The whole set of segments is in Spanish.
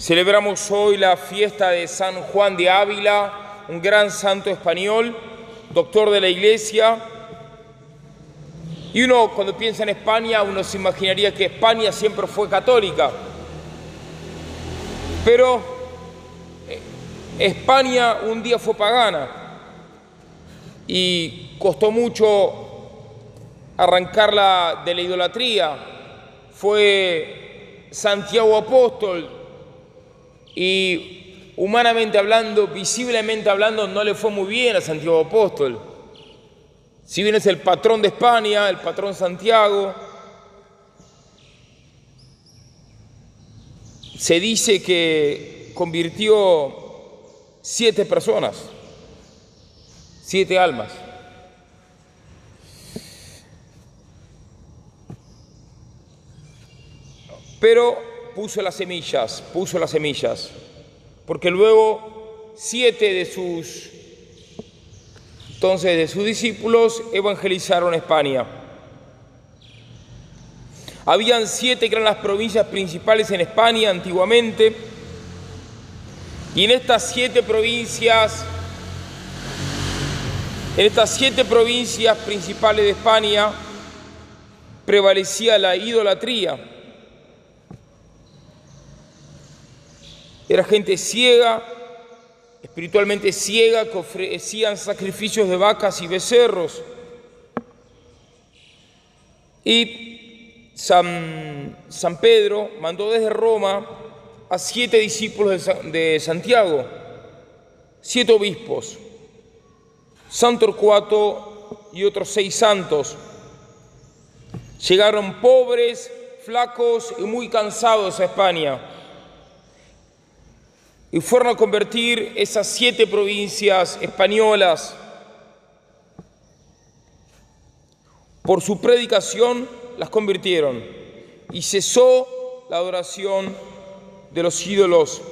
Celebramos hoy la fiesta de San Juan de Ávila, un gran santo español, doctor de la Iglesia. Y uno cuando piensa en España, uno se imaginaría que España siempre fue católica. Pero eh, España un día fue pagana y costó mucho arrancarla de la idolatría. Fue Santiago Apóstol y humanamente hablando, visiblemente hablando, no le fue muy bien a Santiago Apóstol. Si bien es el patrón de España, el patrón Santiago, se dice que convirtió siete personas, siete almas. Pero puso las semillas, puso las semillas, porque luego siete de sus, entonces de sus discípulos evangelizaron España. Habían siete que eran las provincias principales en España antiguamente, y en estas siete provincias, en estas siete provincias principales de España, prevalecía la idolatría. Era gente ciega, espiritualmente ciega, que ofrecían sacrificios de vacas y becerros. Y San, San Pedro mandó desde Roma a siete discípulos de, Santiago, siete obispos, San Torcuato y otros seis santos. Llegaron pobres, flacos y muy cansados a España y fueron a convertir esas siete provincias españolas. Por su predicación las convirtieron y cesó la adoración de los ídolos.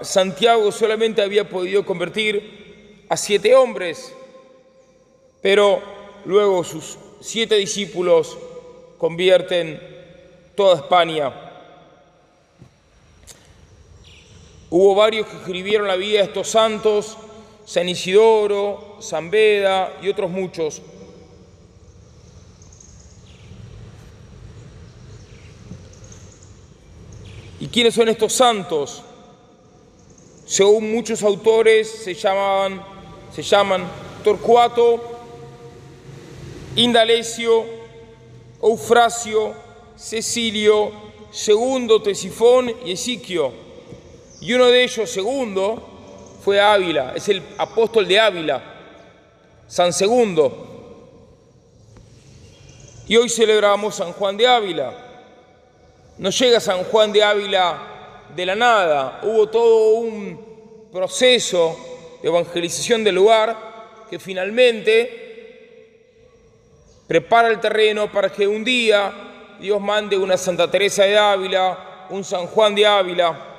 Santiago solamente había podido convertir a siete hombres, pero luego sus siete discípulos convierten toda España. Hubo varios que escribieron la vida de estos santos, San Isidoro, San Beda y otros muchos. ¿Y quiénes son estos santos? Según muchos autores se llamaban, se llaman Torcuato, Indalecio, Eufrasio, Cecilio, Segundo Tesifón y Esiquio. Y uno de ellos, segundo, fue Ávila, es el apóstol de Ávila, San Segundo. Y hoy celebramos San Juan de Ávila. No llega San Juan de Ávila de la nada, hubo todo un proceso de evangelización del lugar que finalmente prepara el terreno para que un día Dios mande una Santa Teresa de Ávila, un San Juan de Ávila,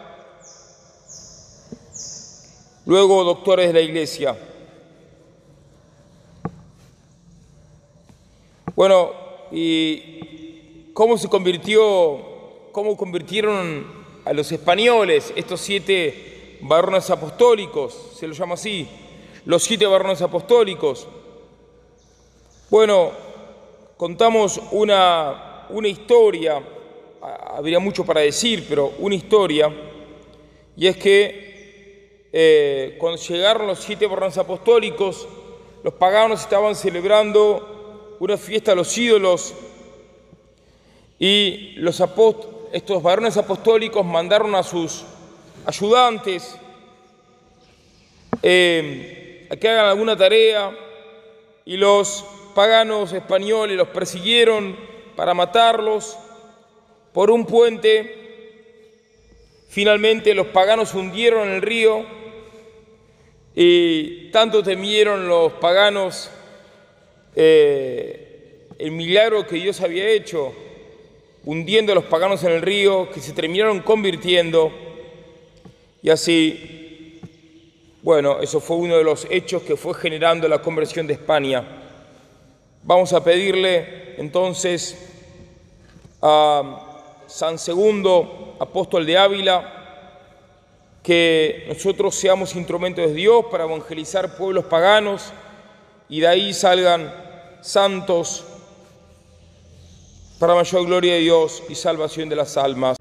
luego doctores de la iglesia. Bueno, ¿y cómo se convirtió, cómo convirtieron a los españoles estos siete varones apostólicos? Se los llama así, los siete varones apostólicos. Bueno, contamos una, una historia, habría mucho para decir, pero una historia, y es que eh, cuando llegaron los siete varones apostólicos, los paganos estaban celebrando una fiesta a los ídolos y los estos varones apostólicos mandaron a sus ayudantes eh, a que hagan alguna tarea y los paganos españoles los persiguieron para matarlos por un puente. Finalmente los paganos hundieron el río y tanto temieron los paganos eh, el milagro que Dios había hecho, hundiendo a los paganos en el río, que se terminaron convirtiendo. Y así, bueno, eso fue uno de los hechos que fue generando la conversión de España. Vamos a pedirle entonces a San Segundo, apóstol de Ávila, que nosotros seamos instrumentos de Dios para evangelizar pueblos paganos y de ahí salgan santos para mayor gloria de Dios y salvación de las almas.